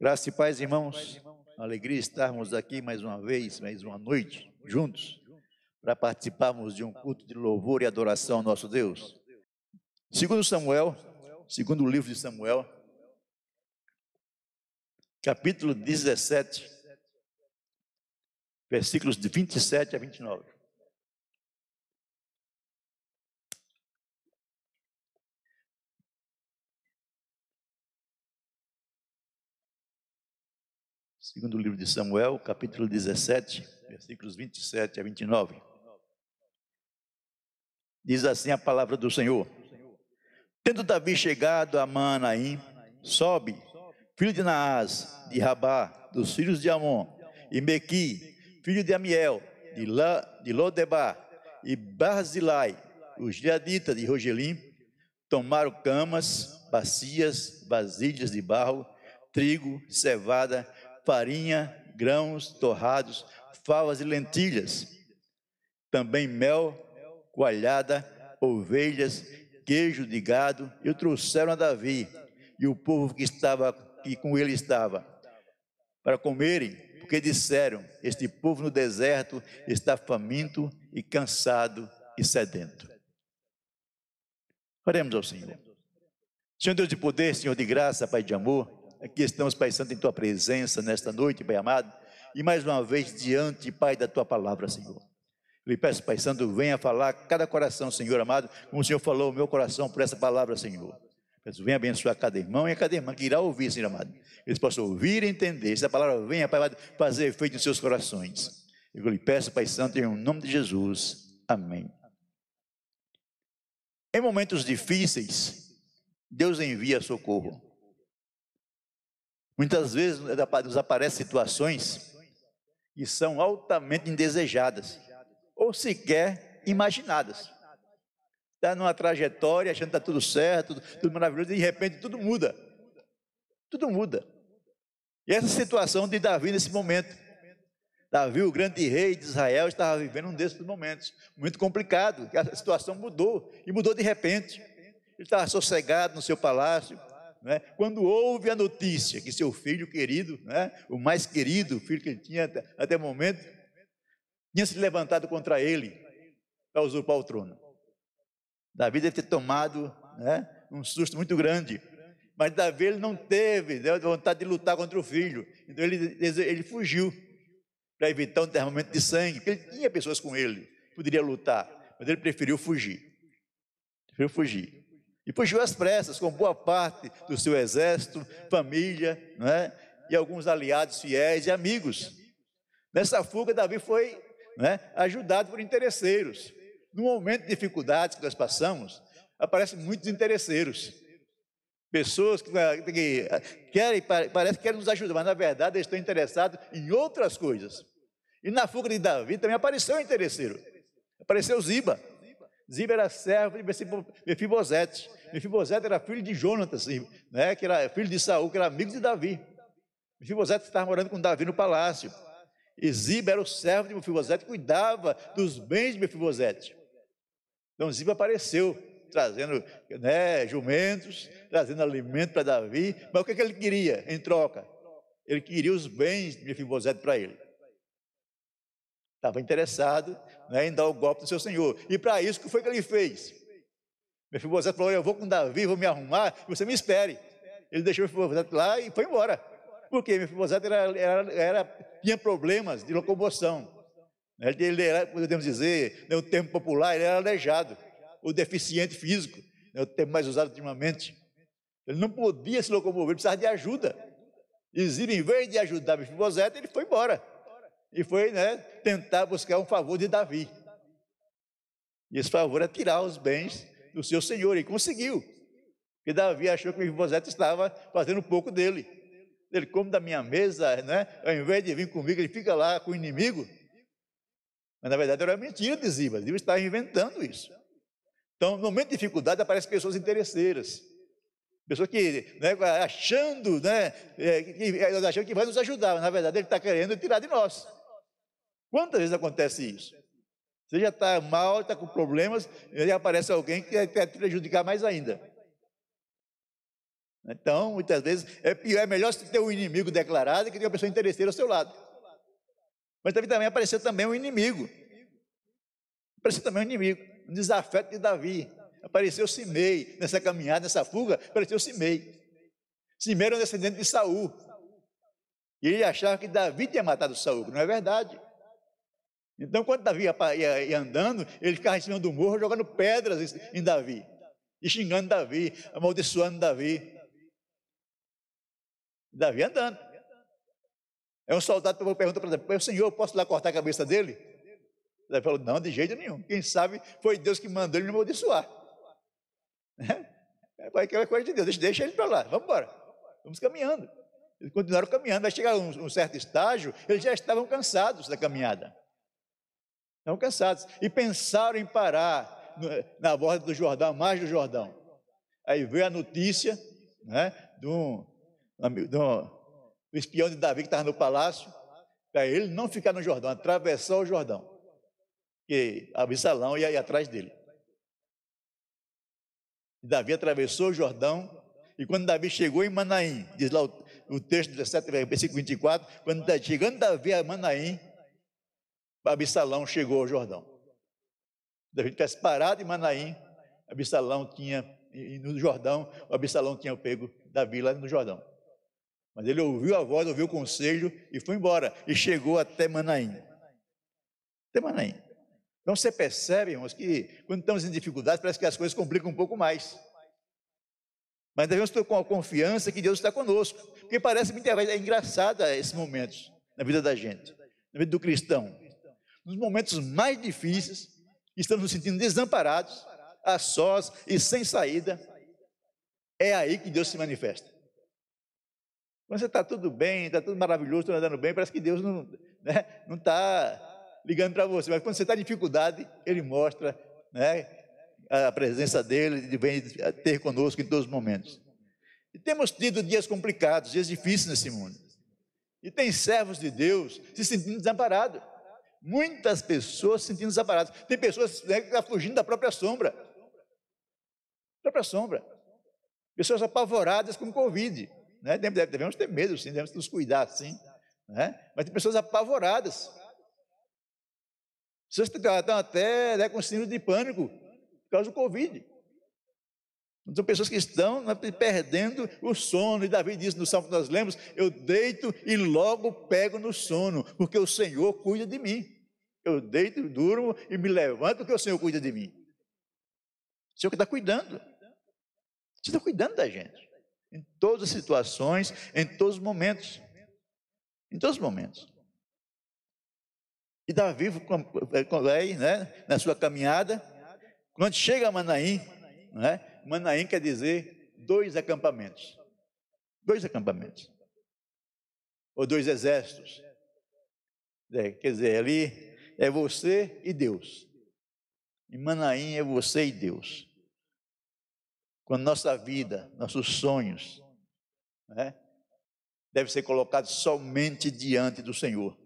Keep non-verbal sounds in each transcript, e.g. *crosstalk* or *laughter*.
Graça e paz, irmãos. Alegria estarmos aqui mais uma vez, mais uma noite, juntos, para participarmos de um culto de louvor e adoração ao nosso Deus. Segundo Samuel, segundo o livro de Samuel, capítulo 17, versículos de 27 a 29. Segundo o livro de Samuel, capítulo 17, versículos 27 a 29. Diz assim a palavra do Senhor: Tendo Davi chegado a Manaim, sobe, filho de Naás, de Rabá, dos filhos de Amon, e Mequi, filho de Amiel, de, La, de Lodebar, e Barzilai, os giaditas de Rogelim, tomaram camas, bacias, vasilhas de barro, trigo, cevada, farinha, grãos torrados, favas e lentilhas, também mel, coalhada, ovelhas, queijo de gado, e o trouxeram a Davi e o povo que estava que com ele estava, para comerem, porque disseram: Este povo no deserto está faminto e cansado e sedento. Oremos ao Senhor. Senhor Deus de poder, Senhor de graça, Pai de amor, Aqui estamos, Pai Santo, em Tua presença nesta noite, Pai amado, e mais uma vez diante, Pai, da Tua palavra, Senhor. Eu lhe peço, Pai Santo, venha falar cada coração, Senhor amado, como o Senhor falou, meu coração, por essa palavra, Senhor. Peço, venha abençoar cada irmão e cada irmã que irá ouvir, Senhor amado. Eles possam ouvir e entender. Essa palavra venha, Pai amado, fazer efeito em seus corações. Eu lhe peço, Pai Santo, em nome de Jesus. Amém. Em momentos difíceis, Deus envia socorro. Muitas vezes nos aparecem situações que são altamente indesejadas ou sequer imaginadas. Está numa trajetória, achando que está tudo certo, tudo, tudo maravilhoso, e de repente tudo muda. Tudo muda. E essa situação de Davi nesse momento. Davi, o grande rei de Israel, estava vivendo um desses momentos, muito complicado, a situação mudou, e mudou de repente. Ele estava sossegado no seu palácio, né, quando houve a notícia que seu filho querido, né, o mais querido filho que ele tinha até, até o momento, tinha se levantado contra ele para usurpar o trono. Davi deve ter tomado né, um susto muito grande. Mas Davi ele não teve né, vontade de lutar contra o filho. Então ele, ele fugiu para evitar um derramamento de sangue, porque ele tinha pessoas com ele, poderia lutar, mas ele preferiu fugir. Preferiu fugir. E fugiu às pressas, com boa parte do seu exército, família, né? e alguns aliados fiéis e amigos. Nessa fuga, Davi foi né, ajudado por interesseiros. No momento de dificuldades que nós passamos, aparecem muitos interesseiros. Pessoas que, que querem, parece que querem nos ajudar, mas na verdade eles estão interessados em outras coisas. E na fuga de Davi também apareceu um interesseiro. Apareceu Ziba. Ziba era servo de Mefibosete. Mefibosete era filho de Jonatas, né, que era filho de Saul, que era amigo de Davi. Mefibosete estava morando com Davi no palácio. E Ziba era o servo de Mefibosete, cuidava dos bens de Mefibosete. Então Ziba apareceu, trazendo né, jumentos, trazendo alimento para Davi. Mas o que, que ele queria em troca? Ele queria os bens de Mefibosete para ele. Estava interessado né, em dar o golpe do seu senhor. E para isso, o que foi que ele fez? Mefibosete falou: Eu vou com Davi, vou me arrumar, você me espere. Ele deixou Mefibosete lá e foi embora. Por quê? Mefibosete era, era, era, tinha problemas de locomoção. Ele era, podemos dizer, no né, termo popular, ele era aleijado, ou deficiente físico, é o termo mais usado ultimamente. Ele não podia se locomover, precisava de ajuda. E em vez de ajudar Mefibosete, ele foi embora. E foi né, tentar buscar um favor de Davi. E esse favor é tirar os bens do seu senhor, e conseguiu. Porque Davi achou que Mefibosete estava fazendo pouco dele. Ele come da minha mesa, né? ao invés de vir comigo, ele fica lá com o inimigo. Mas na verdade era mentira de Ziba, Ziba estava inventando isso. Então, no momento de dificuldade, aparecem pessoas interesseiras. Pessoas que, né, achando, né, é, que, achando que vai nos ajudar, mas na verdade ele está querendo tirar de nós. Quantas vezes acontece isso? Você já está mal, está com problemas, e aí aparece alguém que quer te prejudicar mais ainda. Então, muitas vezes, é pior, é melhor você ter um inimigo declarado que ter uma pessoa interesseira ao seu lado. Mas também, também apareceu também um inimigo. Apareceu também um inimigo, um desafeto de Davi. Apareceu Simei, nessa caminhada, nessa fuga, apareceu Simei. Simei era um descendente de Saul. E ele achava que Davi tinha matado Saul, não é verdade. Então, quando Davi ia, ia, andando, ele ficava em cima do morro jogando pedras em Davi, e xingando Davi, amaldiçoando Davi. Davi andando. É um soldado que pergunta para Davi: Senhor, posso lá cortar a cabeça dele? Davi falou: Não, de jeito nenhum. Quem sabe foi Deus que mandou ele me amaldiçoar. É aquela coisa de Deus, deixa, deixa ele para lá, vamos embora. Vamos caminhando. Eles continuaram caminhando, vai chegar um, um certo estágio, eles já estavam cansados da caminhada. Estavam cansados. E pensaram em parar na borda do Jordão, mais do Jordão. Aí veio a notícia né, de, um, do espião de Davi que estava no palácio, para ele não ficar no Jordão, atravessar o Jordão. Que Absalão ia ir atrás dele. Davi atravessou o Jordão, e quando Davi chegou em Manaim, diz lá o, o texto 17, versículo 24, quando tá chegando Davi a Manaim, Absalão chegou ao Jordão. Davi tivesse parado em Manaim, Absalão tinha, no Jordão, o Absalão tinha pego Davi lá no Jordão. Mas ele ouviu a voz, ouviu o conselho e foi embora. E chegou até Manaim. Até Manaim. Então você percebe, irmãos, que quando estamos em dificuldades, parece que as coisas complicam um pouco mais. Mas devemos ter com a confiança que Deus está conosco. Porque parece muitas é engraçado esses momentos na vida da gente, na vida do cristão. Nos momentos mais difíceis, estamos nos sentindo desamparados, a sós e sem saída, é aí que Deus se manifesta. Quando você está tudo bem, está tudo maravilhoso, está andando bem, parece que Deus não né, está ligando para você. Mas quando você está em dificuldade, Ele mostra né, a presença dele, Ele vem ter conosco em todos os momentos. E temos tido dias complicados, dias difíceis nesse mundo. E tem servos de Deus se sentindo desamparados. Muitas pessoas se sentindo desamparadas. Tem pessoas né, que estão fugindo da própria sombra. própria sombra. Pessoas apavoradas com Covid. Né? Devemos ter medo, sim, devemos nos cuidar, sim. Né? Mas tem pessoas apavoradas. Pessoas que estão até né, com síndrome de pânico por causa do Covid. São pessoas que estão né, perdendo o sono, e Davi diz no salmo que nós lemos: Eu deito e logo pego no sono, porque o Senhor cuida de mim. Eu deito, durmo e me levanto, porque o Senhor cuida de mim. O Senhor que está cuidando. Você está cuidando da gente. Em todas as situações, em todos os momentos. Em todos os momentos. E Davi vai né, na sua caminhada, quando chega a Manaim, né, Manaim quer dizer dois acampamentos. Dois acampamentos. Ou dois exércitos. É, quer dizer, ali é você e Deus. Em Manaim é você e Deus. Quando nossa vida, nossos sonhos, né, deve ser colocados somente diante do Senhor.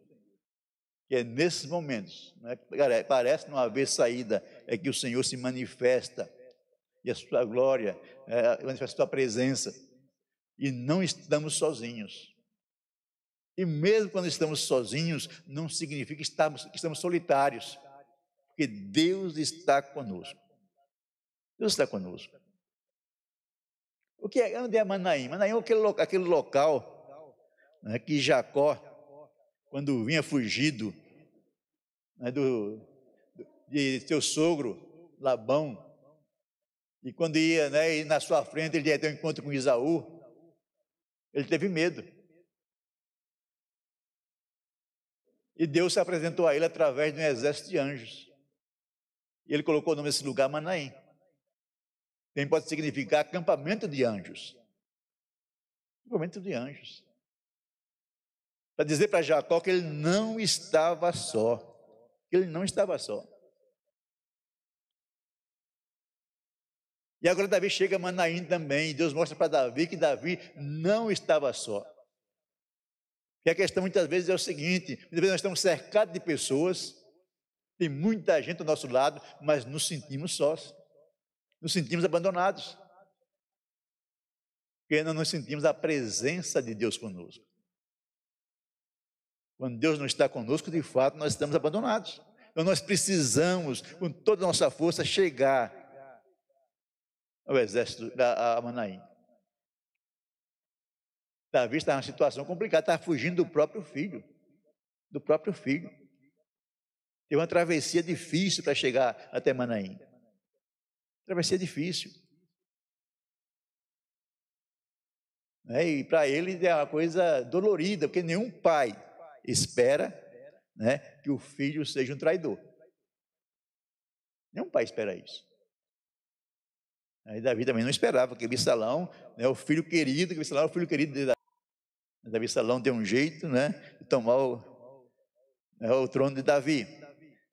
Que é nesses momentos, né, parece não haver saída, é que o Senhor se manifesta e a sua glória, é, manifesta a sua presença. E não estamos sozinhos. E mesmo quando estamos sozinhos, não significa que estamos, que estamos solitários, porque Deus está conosco. Deus está conosco. O que é, onde é Manaim? Manaim é aquele, aquele local né, que Jacó, quando vinha fugido né, do, de seu sogro Labão, e quando ia, né, e na sua frente ele ia ter um encontro com Isaú, ele teve medo. E Deus se apresentou a ele através de um exército de anjos. E ele colocou o nome desse lugar Manaim. Também pode significar acampamento de anjos. Acampamento de anjos. Para dizer para Jacó que ele não estava só. Que ele não estava só. E agora Davi chega a Manaim também, Deus mostra para Davi que Davi não estava só. E a questão muitas vezes é o seguinte: muitas vezes nós estamos cercados de pessoas, tem muita gente ao nosso lado, mas nos sentimos sós, nos sentimos abandonados. Porque não sentimos a presença de Deus conosco. Quando Deus não está conosco, de fato, nós estamos abandonados. Então nós precisamos, com toda a nossa força, chegar ao exército da Manaim. Davi está numa situação complicada, está fugindo do próprio filho. Do próprio filho. Teve uma travessia difícil para chegar até Manaim. Travessia difícil. Né? E para ele é uma coisa dolorida, porque nenhum pai espera né, que o filho seja um traidor. Nenhum pai espera isso. Aí Davi também não esperava que Absalão, né, o filho querido, que é o filho querido de Davi. Davi Salão deu um jeito, né, de tomar o, né, o trono de Davi.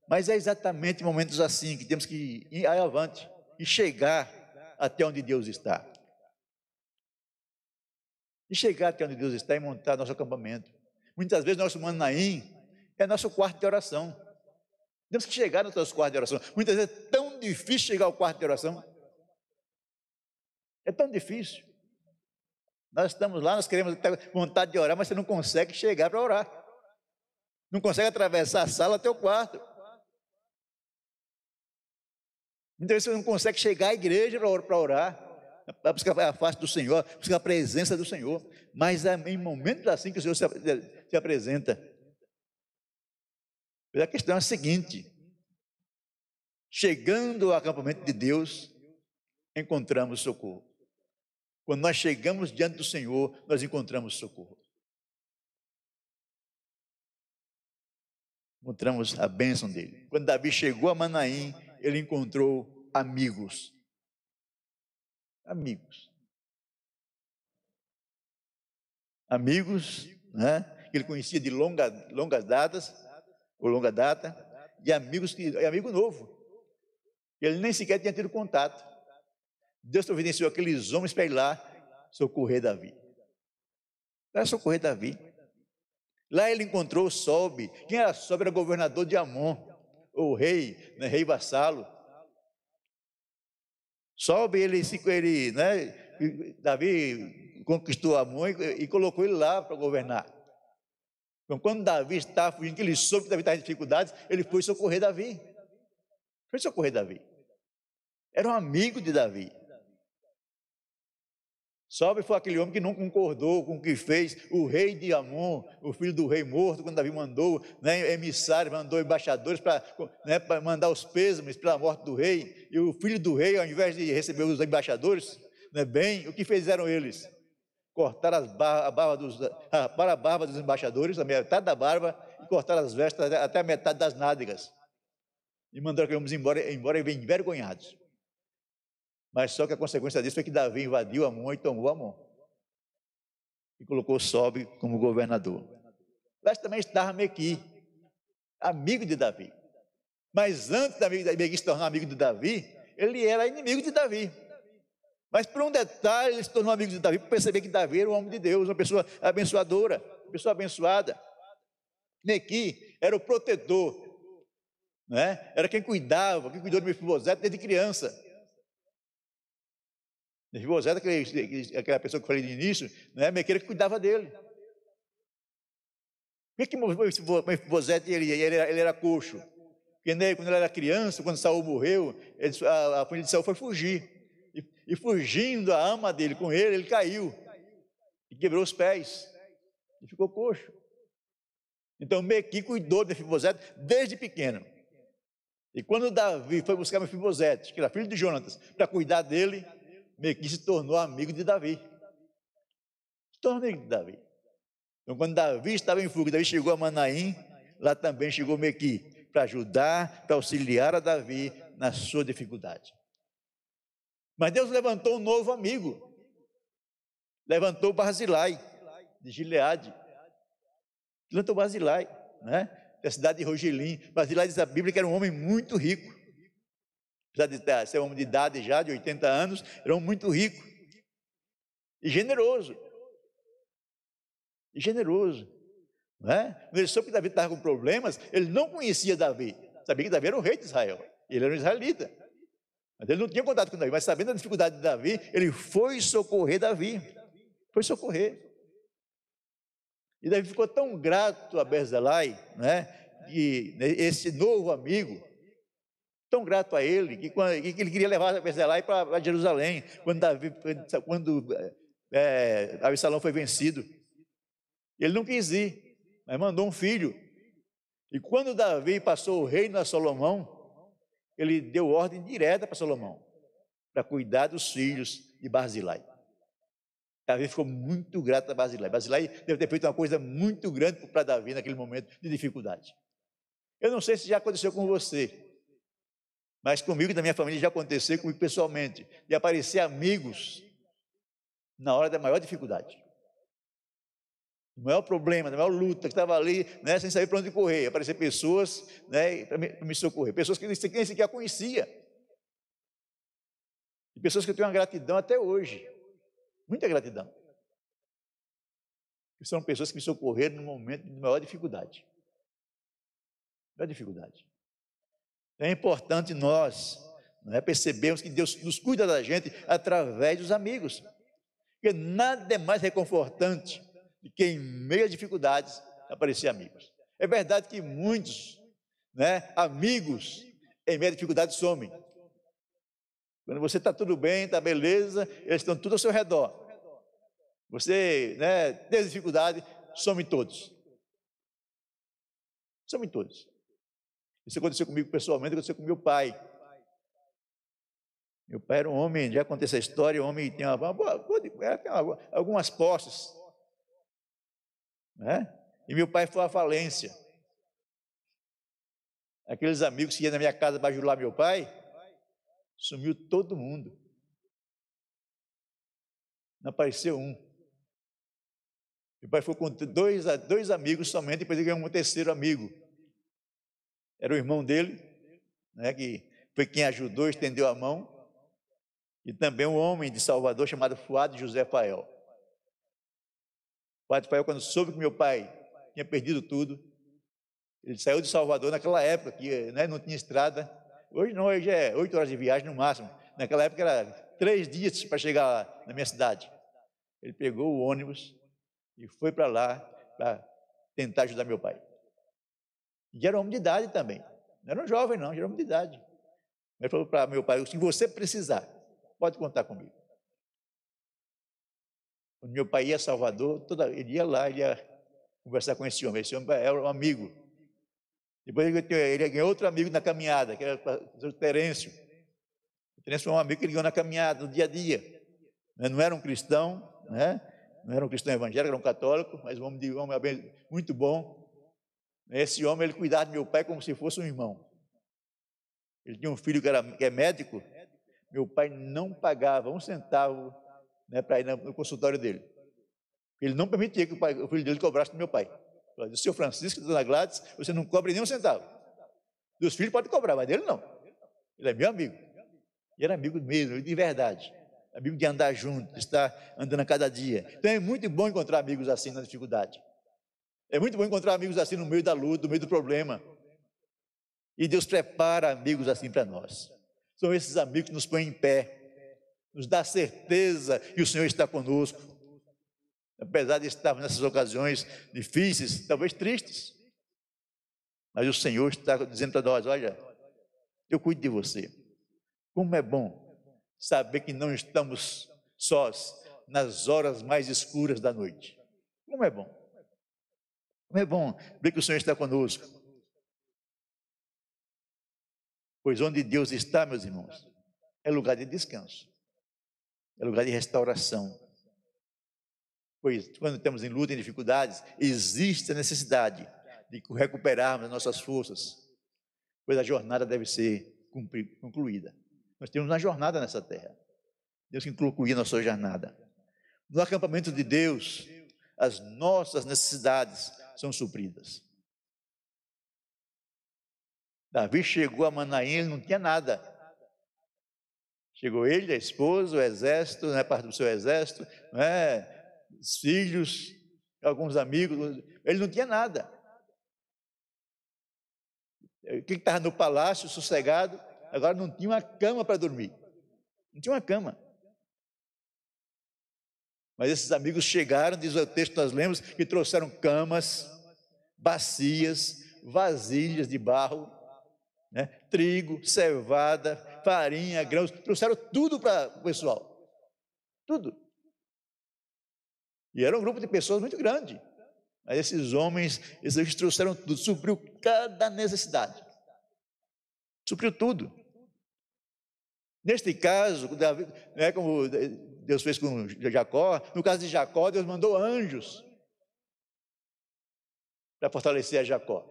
Mas é exatamente momentos assim que temos que ir avante e chegar até onde Deus está. E chegar até onde Deus está e montar nosso acampamento. Muitas vezes nosso Manaim é nosso quarto de oração. Temos que chegar nos nossos quartos de oração. Muitas vezes é tão difícil chegar ao quarto de oração. É tão difícil. Nós estamos lá, nós queremos vontade de orar, mas você não consegue chegar para orar. Não consegue atravessar a sala até o quarto. Vezes você não consegue chegar à igreja para orar, para buscar a face do Senhor, buscar a presença do Senhor. Mas é em momentos assim que o Senhor se, se apresenta. Mas a questão é a seguinte: chegando ao acampamento de Deus, encontramos socorro. Quando nós chegamos diante do Senhor, nós encontramos socorro. Encontramos a bênção dele. Quando Davi chegou a Manaim, ele encontrou amigos. Amigos. Amigos, né? Que ele conhecia de longa, longas datas, ou longa data, e amigos que, amigo novo. Ele nem sequer tinha tido contato. Deus providenciou aqueles homens para ir lá socorrer Davi. Para socorrer Davi. Lá ele encontrou Sobe. Quem era Sobe? Era governador de Amon, o rei, né, rei vassalo. Sobe, ele, ele né, Davi conquistou Amon e, e colocou ele lá para governar. Então, quando Davi estava fugindo, que ele soube que Davi estava em dificuldades, ele foi socorrer Davi. Foi socorrer Davi. Era um amigo de Davi. Sobe foi aquele homem que não concordou com o que fez o rei de Amon, o filho do rei morto, quando Davi mandou né, emissários, mandou embaixadores para né, mandar os pêsames pela morte do rei. E o filho do rei, ao invés de receber os embaixadores, né, bem, o que fizeram eles? Cortaram as a barba dos, a, para a barba dos embaixadores, a metade da barba, e cortaram as vestes até a metade das nádegas. E mandaram que vamos embora, embora envergonhados. Mas só que a consequência disso foi que Davi invadiu Amon e tomou Amon. E colocou Sobe como governador. Mas também estava Mequi, amigo de Davi. Mas antes de Mequi se tornar amigo de Davi, ele era inimigo de Davi. Mas por um detalhe, ele se tornou amigo de Davi, para perceber que Davi era um homem de Deus, uma pessoa abençoadora, uma pessoa abençoada. Mequi era o protetor, né? era quem cuidava, quem cuidou de Mefibosete desde criança. Aquele, aquela pessoa que eu falei no início, né, Mequeira que cuidava dele. Por que Mefibosete ele, ele, era, ele era coxo? Porque né, quando ele era criança, quando Saul morreu, ele, a, a de Saul foi fugir. E, e, fugindo a ama dele com ele, ele caiu. E quebrou os pés. E ficou coxo. Então Mequi cuidou de Mefibosete desde pequeno. E quando Davi foi buscar Mefibosete, que era filho de Jonatas, para cuidar dele, Mequi se tornou amigo de Davi. Se tornou amigo de Davi. Então, quando Davi estava em fuga, Davi chegou a Manaim, lá também chegou Mequi, para ajudar, para auxiliar a Davi na sua dificuldade. Mas Deus levantou um novo amigo. Levantou Barzilai, de Gileade. Levantou Barzilai, né? Da cidade de Rogelim. Barzilai diz a Bíblia que era um homem muito rico apesar de ser um homem de idade já, de 80 anos, era um muito rico e generoso. E generoso. Não é? Quando ele soube que Davi estava com problemas, ele não conhecia Davi. Sabia que Davi era o rei de Israel. Ele era um israelita. Mas ele não tinha contato com Davi. Mas sabendo da dificuldade de Davi, ele foi socorrer Davi. Foi socorrer. E Davi ficou tão grato a Berzalai, né? E esse novo amigo, tão grato a ele, que, quando, que ele queria levar a Berzalai para Jerusalém, quando, Davi, quando é, Absalão foi vencido. Ele não quis ir, mas mandou um filho. E quando Davi passou o reino a Salomão, ele deu ordem direta para Salomão, para cuidar dos filhos de Barzilai. Davi ficou muito grato a Basilai. Basilai deve ter feito uma coisa muito grande para Davi naquele momento de dificuldade. Eu não sei se já aconteceu com você, mas comigo e da minha família já aconteceu comigo pessoalmente, de aparecer amigos na hora da maior dificuldade. O maior problema, a maior luta que estava ali, né, sem saber para onde correr, aparecer pessoas né, para me, me, socorrer, pessoas que nem sequer conhecia. E pessoas que eu tenho uma gratidão até hoje. Muita gratidão. São pessoas que me socorreram no momento de maior dificuldade. Maior dificuldade. É importante nós é, percebermos que Deus nos cuida da gente através dos amigos. Porque nada é mais reconfortante do que em meio a dificuldades aparecer amigos. É verdade que muitos né, amigos em meio a dificuldades somem. Quando você está tudo bem, está beleza, eles estão tudo ao seu redor. Você né, tem dificuldade, some todos. Some todos. Isso aconteceu comigo pessoalmente, aconteceu com meu pai. Meu pai era um homem, já contei essa história, homem tinha, uma, tinha algumas posses. Né? E meu pai foi à falência. Aqueles amigos que iam na minha casa bajular meu pai, Sumiu todo mundo. Não apareceu um. Meu pai foi com dois, dois amigos somente, depois ele ganhou um terceiro amigo. Era o irmão dele, né, que foi quem ajudou, estendeu a mão. E também um homem de Salvador chamado Fuado José Fael. Fuado Fael, quando soube que meu pai tinha perdido tudo, ele saiu de Salvador naquela época, que né, não tinha estrada, Hoje não, hoje é oito horas de viagem no máximo. Naquela época era três dias para chegar lá na minha cidade. Ele pegou o ônibus e foi para lá para tentar ajudar meu pai. E era homem de idade também. Não era um jovem, não, era homem de idade. Ele falou para meu pai: se você precisar, pode contar comigo. Quando meu pai ia a Salvador, toda, ele ia lá, ele ia conversar com esse homem. Esse homem era um amigo. Depois ele ganhou outro amigo na caminhada, que era o Terêncio. O Terêncio foi um amigo que ele ganhou na caminhada, no dia a dia. Né, não era um cristão, né? não era um cristão evangélico, era um católico, mas um homem, de, um homem muito bom. Esse homem, ele cuidava de meu pai como se fosse um irmão. Ele tinha um filho que, era, que é médico, meu pai não pagava um centavo né, para ir no consultório dele. Ele não permitia que o, pai, o filho dele cobrasse do meu pai. Do seu Francisco, dona Gladys, você não cobra nem um centavo. Dos filhos pode cobrar, mas dele não. Ele é meu amigo. E era amigo mesmo, de verdade. Amigo de andar junto, de estar andando a cada dia. Então é muito bom encontrar amigos assim na dificuldade. É muito bom encontrar amigos assim no meio da luta, no meio do problema. E Deus prepara amigos assim para nós. São esses amigos que nos põem em pé, nos dá certeza que o Senhor está conosco apesar de estarmos nessas ocasiões difíceis, talvez tristes. Mas o Senhor está dizendo para nós: olha, eu cuido de você. Como é bom saber que não estamos sós nas horas mais escuras da noite. Como é bom. Como é bom ver que o Senhor está conosco. Pois onde Deus está, meus irmãos, é lugar de descanso, é lugar de restauração, Pois quando estamos em luta, em dificuldades, existe a necessidade de recuperarmos as nossas forças, pois a jornada deve ser concluída. Nós temos uma jornada nessa terra. Deus que concluir nossa jornada. No acampamento de Deus, as nossas necessidades são supridas. Davi chegou a Manaim, não tinha nada. Chegou ele, a esposa, o exército, né, parte do seu exército, né, os filhos, alguns amigos, ele não tinha nada. Quem estava no palácio, sossegado, agora não tinha uma cama para dormir. Não tinha uma cama. Mas esses amigos chegaram, diz o texto nós lemos, que trouxeram camas, bacias, vasilhas de barro, né? trigo, cevada, farinha, grãos, trouxeram tudo para o pessoal. Tudo. E era um grupo de pessoas muito grande. Mas esses homens, esses trouxeram tudo, supriu cada necessidade. Supriu tudo. Neste caso, Davi, é como Deus fez com Jacó, no caso de Jacó, Deus mandou anjos para fortalecer a Jacó.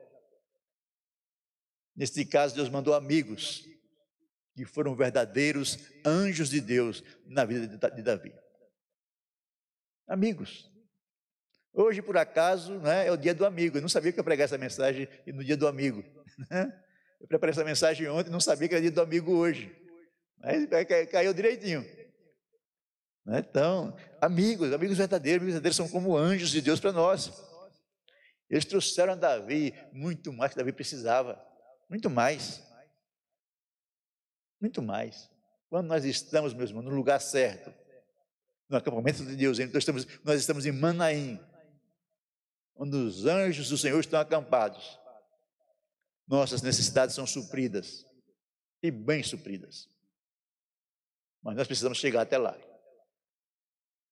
Neste caso, Deus mandou amigos que foram verdadeiros anjos de Deus na vida de Davi. Amigos. Hoje, por acaso, né, é o dia do amigo. Eu não sabia que eu pregar essa mensagem no dia do amigo. *laughs* Né? Eu preparei essa mensagem ontem, não sabia que era dia do amigo hoje. Mas caiu direitinho. Né? Então, amigos, amigos verdadeiros, amigos verdadeiros são como anjos de Deus para nós. Eles trouxeram a Davi muito mais que Davi precisava. Muito mais. Muito mais. Quando nós estamos, meus irmãos, no lugar certo, no acampamento de Deus, nós estamos, nós estamos em Manaim, onde os anjos do Senhor estão acampados. Nossas necessidades são supridas e bem supridas. Mas nós precisamos chegar até lá.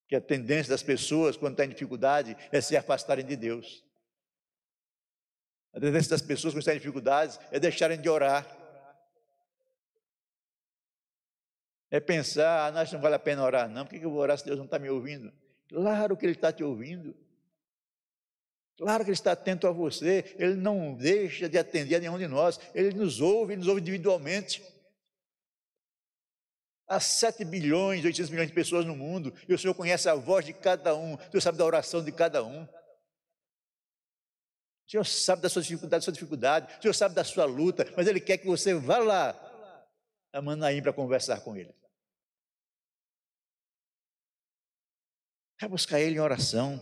Que a tendência das pessoas, quando está em dificuldade, é se afastarem de Deus. A tendência das pessoas, quando estão em dificuldades, é deixarem de orar. É pensar, ah, nós não vale a pena orar, não. Por que eu vou orar se Deus não está me ouvindo? Claro que Ele está te ouvindo. Claro que Ele está atento a você. Ele não deixa de atender a nenhum de nós. Ele nos ouve, Ele nos ouve individualmente. Há 7 bilhões, 800 milhões de pessoas no mundo, e o Senhor conhece a voz de cada um, o Senhor sabe da oração de cada um. O Senhor sabe da sua dificuldade, da sua dificuldade, o Senhor sabe da sua luta, mas Ele quer que você vá lá a Manaim para conversar com Ele. Vai buscar Ele em oração.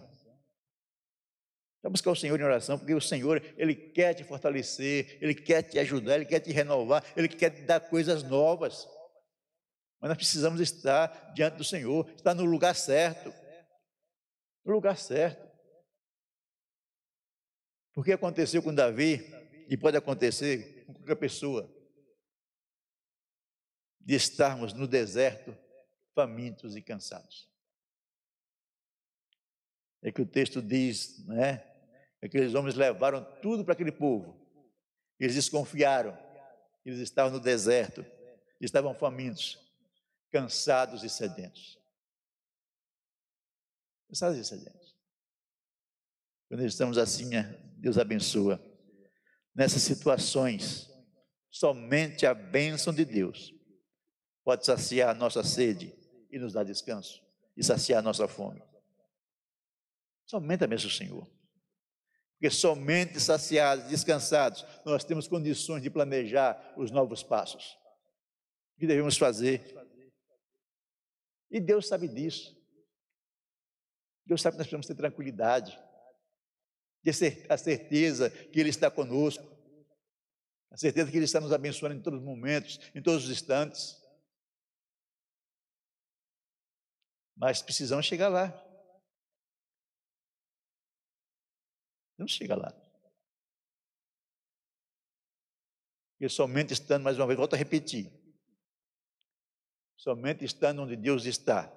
Vai buscar o Senhor em oração, porque o Senhor, Ele quer te fortalecer, Ele quer te ajudar, Ele quer te renovar, Ele quer te dar coisas novas. Mas nós precisamos estar diante do Senhor, estar no lugar certo. No lugar certo. Porque aconteceu com Davi, e pode acontecer com qualquer pessoa, de estarmos no deserto, famintos e cansados. É que o texto diz, né? Aqueles homens levaram tudo para aquele povo. Eles desconfiaram. Eles estavam no deserto, estavam famintos cansados e sedentos. Cansados e sedentos. Quando estamos assim, Deus abençoa. Nessas situações, somente a bênção de Deus pode saciar a nossa sede e nos dar descanso, e saciar a nossa fome. Somente a bênção do Senhor. Porque somente saciados, descansados, nós temos condições de planejar os novos passos. O que devemos fazer? E Deus sabe disso. Deus sabe que nós precisamos ter tranquilidade, ter a certeza que Ele está conosco, a certeza que Ele está nos abençoando em todos os momentos, em todos os instantes. Mas precisamos chegar lá. Vamos chegar lá. Porque somente estando, mais uma vez, volto a repetir, Somente estando onde Deus está,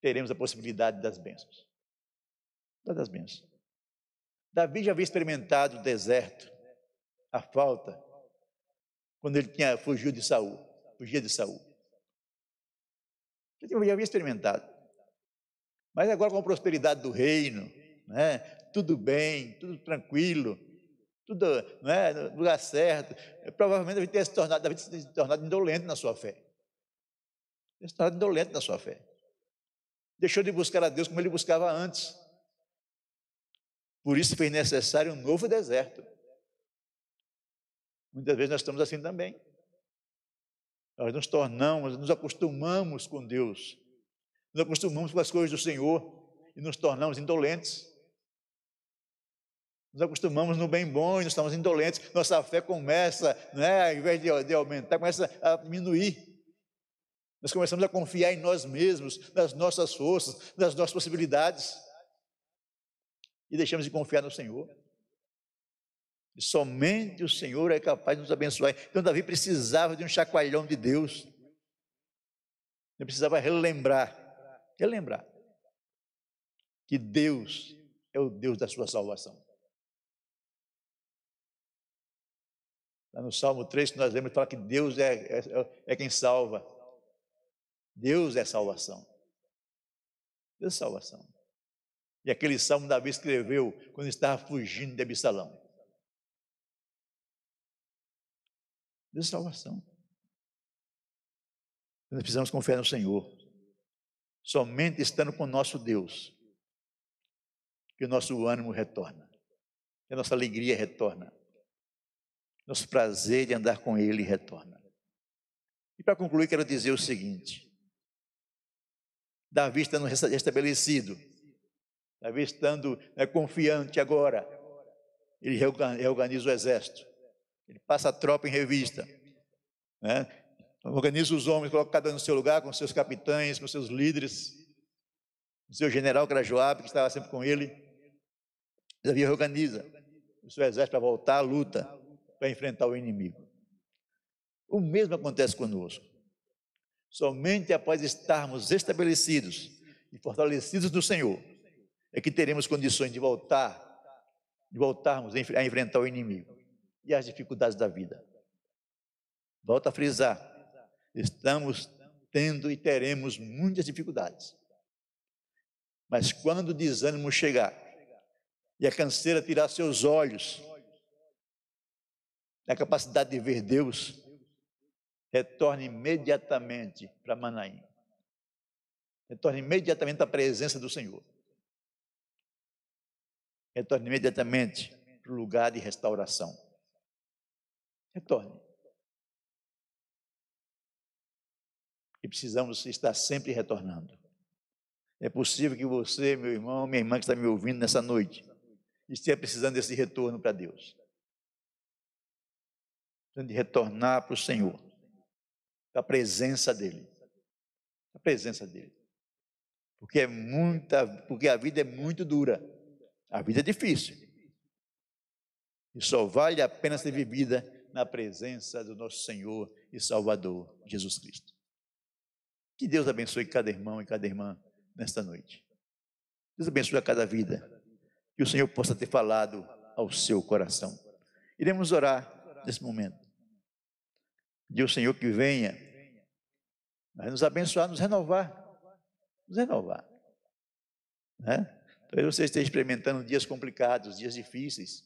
teremos a possibilidade das bênçãos. Das bênçãos. Davi já havia experimentado o deserto, a falta, quando ele tinha fugiu de Saul, fugia de Saul. Já havia experimentado. Mas agora com a prosperidade do reino, né, tudo bem, tudo tranquilo, tudo né, no lugar certo, provavelmente Davi teria se tornado, Davi teria se tornado indolente na sua fé. Ele estava indolente na sua fé. Deixou de buscar a Deus como ele buscava antes. Por isso fez necessário um novo deserto. Muitas vezes nós estamos assim também. Nós nos tornamos, nos acostumamos com Deus, nos acostumamos com as coisas do Senhor e nos tornamos indolentes. Nos acostumamos no bem bom e nos estamos indolentes. Nossa fé começa, né, ao invés de, de aumentar, começa a diminuir. Nós começamos a confiar em nós mesmos, nas nossas forças, nas nossas possibilidades. E deixamos de confiar no Senhor. E somente o Senhor é capaz de nos abençoar. Então, Davi precisava de um chacoalhão de Deus. Ele precisava relembrar, relembrar, que Deus é o Deus da sua salvação. No Salmo 3, que nós lemos, fala que Deus é, é, é quem salva. Deus é salvação. Deus é salvação. E aquele salmo Davi escreveu quando estava fugindo de Absalão. Deus é salvação. Nós precisamos confiar no Senhor. Somente estando com o nosso Deus, que o nosso ânimo retorna, que a nossa alegria retorna, nosso prazer de andar com Ele retorna. E para concluir, quero dizer o seguinte: Davi estando restabelecido, Davi estando né, confiante agora, ele reorganiza o exército, ele passa a tropa em revista, né? organiza os homens, coloca cada um no seu lugar, com seus capitães, com seus líderes, o seu general, que era Joab, que estava sempre com ele. Davi reorganiza o seu exército para voltar à luta, para enfrentar o inimigo. O mesmo acontece conosco. Somente após estarmos estabelecidos e fortalecidos no Senhor, é que teremos condições de voltar, de voltarmos a enfrentar o inimigo e as dificuldades da vida. Volto a frisar, estamos tendo e teremos muitas dificuldades. Mas quando o desânimo chegar e a canseira tirar seus olhos da capacidade de ver Deus, retorne imediatamente para Manaim. Retorne imediatamente à presença do Senhor. Retorne imediatamente para o lugar de restauração. Retorne. E precisamos estar sempre retornando. É possível que você, meu irmão, minha irmã que está me ouvindo nessa noite, esteja precisando desse retorno para Deus de retornar para o Senhor, da presença dEle. Da presença dEle. Porque é muita, porque a vida é muito dura. A vida é difícil. E só vale a pena ser vivida na presença do nosso Senhor e Salvador, Jesus Cristo. Que Deus abençoe cada irmão e cada irmã nesta noite. Deus abençoe a cada vida. Que o Senhor possa ter falado ao seu coração. Iremos orar nesse momento de o Senhor que venha, mas nos abençoar, nos renovar, nos renovar. Né? Talvez você esteja experimentando dias complicados, dias difíceis,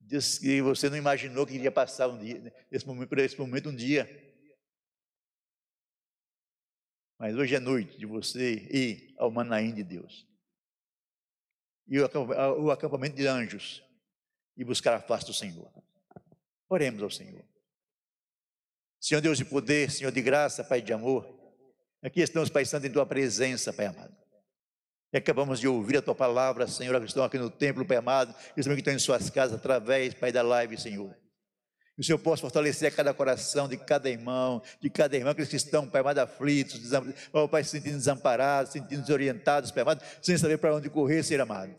dias que você não imaginou que iria passar um dia, esse momento, por esse momento um dia. Mas hoje é noite de você ir ao Manaim de Deus. E o acampamento de anjos. E buscar a face do Senhor. Oremos ao Senhor. Senhor Deus de poder, Senhor de graça, Pai de amor, aqui estamos, Pai em Tua presença, Pai amado. E acabamos de ouvir a Tua palavra, Senhor, que estão aqui no templo, Pai amado, e também que estão em suas casas, através, Pai, da live, Senhor. Que o Senhor possa fortalecer cada coração de cada irmão, de cada irmã, aqueles que estão, Pai amado, aflitos, oh, Pai, se sentindo desamparados, se sentindo desorientados, Pai amado, sem saber para onde correr, Senhor amado.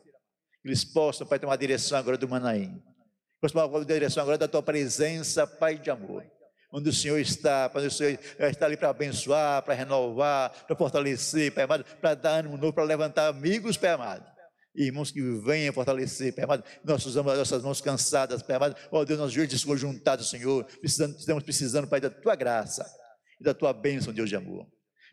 Que eles possam, Pai, tomar a direção agora do Manaim. Possam tomar a direção agora da Tua presença, Pai de amor onde o Senhor está, para o Senhor está ali para abençoar, para renovar, para fortalecer, Pai amado, para dar ânimo novo, para levantar amigos, Pai amado. Irmãos que venham fortalecer, Pai amado, nossas mãos cansadas, Pai amado, ó oh, Deus, nossos joelhos desconjuntados, Senhor, precisando, estamos precisando, Pai, da Tua graça e da Tua bênção, Deus de amor.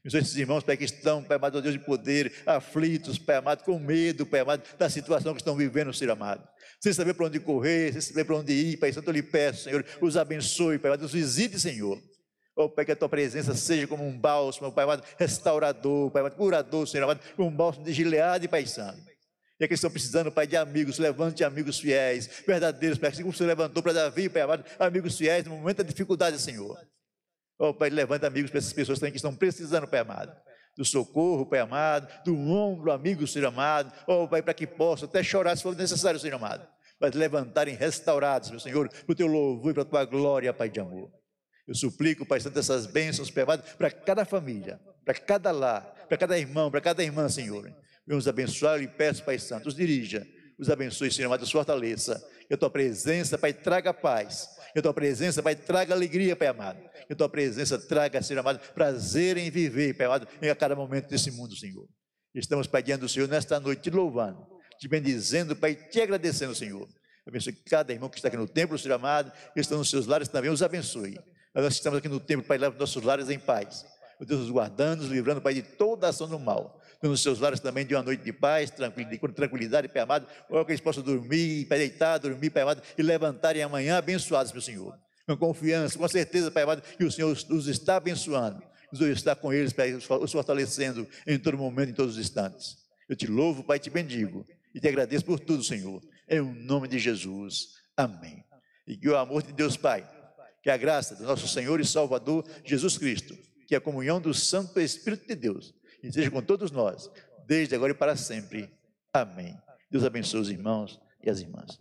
Meus esses irmãos, Pai, que estão, Pai amado, Deus de poder, aflitos, Pai amado, com medo, Pai amado, da situação que estão vivendo, Senhor amado sem saber para onde correr, sem saber para onde ir, Pai Santo, eu lhe peço, Senhor, os abençoe, Pai, os visite, Senhor. Oh, Pai, que a tua presença seja como um bálsamo, Pai amado, restaurador, Pai amado, curador, Senhor amado, como um bálsamo de gileade, Pai Santo. E aqui estão precisando, Pai, de amigos, levante amigos fiéis, verdadeiros, Pai, assim como o Senhor levantou para Davi, Pai amado, amigos fiéis no momento da dificuldade, Senhor. Oh, Pai, levanta amigos para essas pessoas também que estão precisando, Pai amado do socorro, Pai amado, do ombro amigo, Senhor amado, oh Pai, para que possa até chorar se for necessário, Senhor amado, mas levantarem restaurados, meu Senhor, para o teu louvor e para a tua glória, Pai de amor. Eu suplico, Pai Santo, essas bênçãos, Pai amado, para cada família, para cada lar, para cada irmão, para cada irmã, Senhor. Vamos abençoar e peço, Pai Santo, os dirija, os abençoe, Senhor amado, os fortaleça. Que a tua presença, Pai, traga paz. Que a tua presença, Pai, traga alegria, Pai amado. Que a tua presença traga, Senhor amado, prazer em viver, Pai amado, em cada momento desse mundo, Senhor. Estamos pedindo, Senhor, nesta noite, te louvando, te bendizendo, Pai, te agradecendo, Senhor. Abençoe cada irmão que está aqui no templo, Senhor amado, que estão nos seus lares também, os abençoe. Nós estamos aqui no templo, Pai, leva nossos lares em paz. Meu Deus, nos guardando, nos livrando, Pai, de toda ação do mal. Nos seus lares também de uma noite de paz, tranquilidade, tranquilidade Pai amado, ou que eles possam dormir, Pai, deitar, dormir, Pai amado, e levantarem amanhã abençoados pelo Senhor. Com confiança, com certeza, Pai amado, que o Senhor os está abençoando. O Senhor está com eles, Pai, os fortalecendo em todo momento, em todos os instantes. Eu te louvo, Pai, te bendigo e te agradeço por tudo, Senhor. Em nome de Jesus. Amém. E que o amor de Deus Pai que a graça do nosso Senhor e Salvador Jesus Cristo, que a comunhão do Santo Espírito de Deus esteja com todos nós, desde agora e para sempre. Amém. Deus abençoe os irmãos e as irmãs.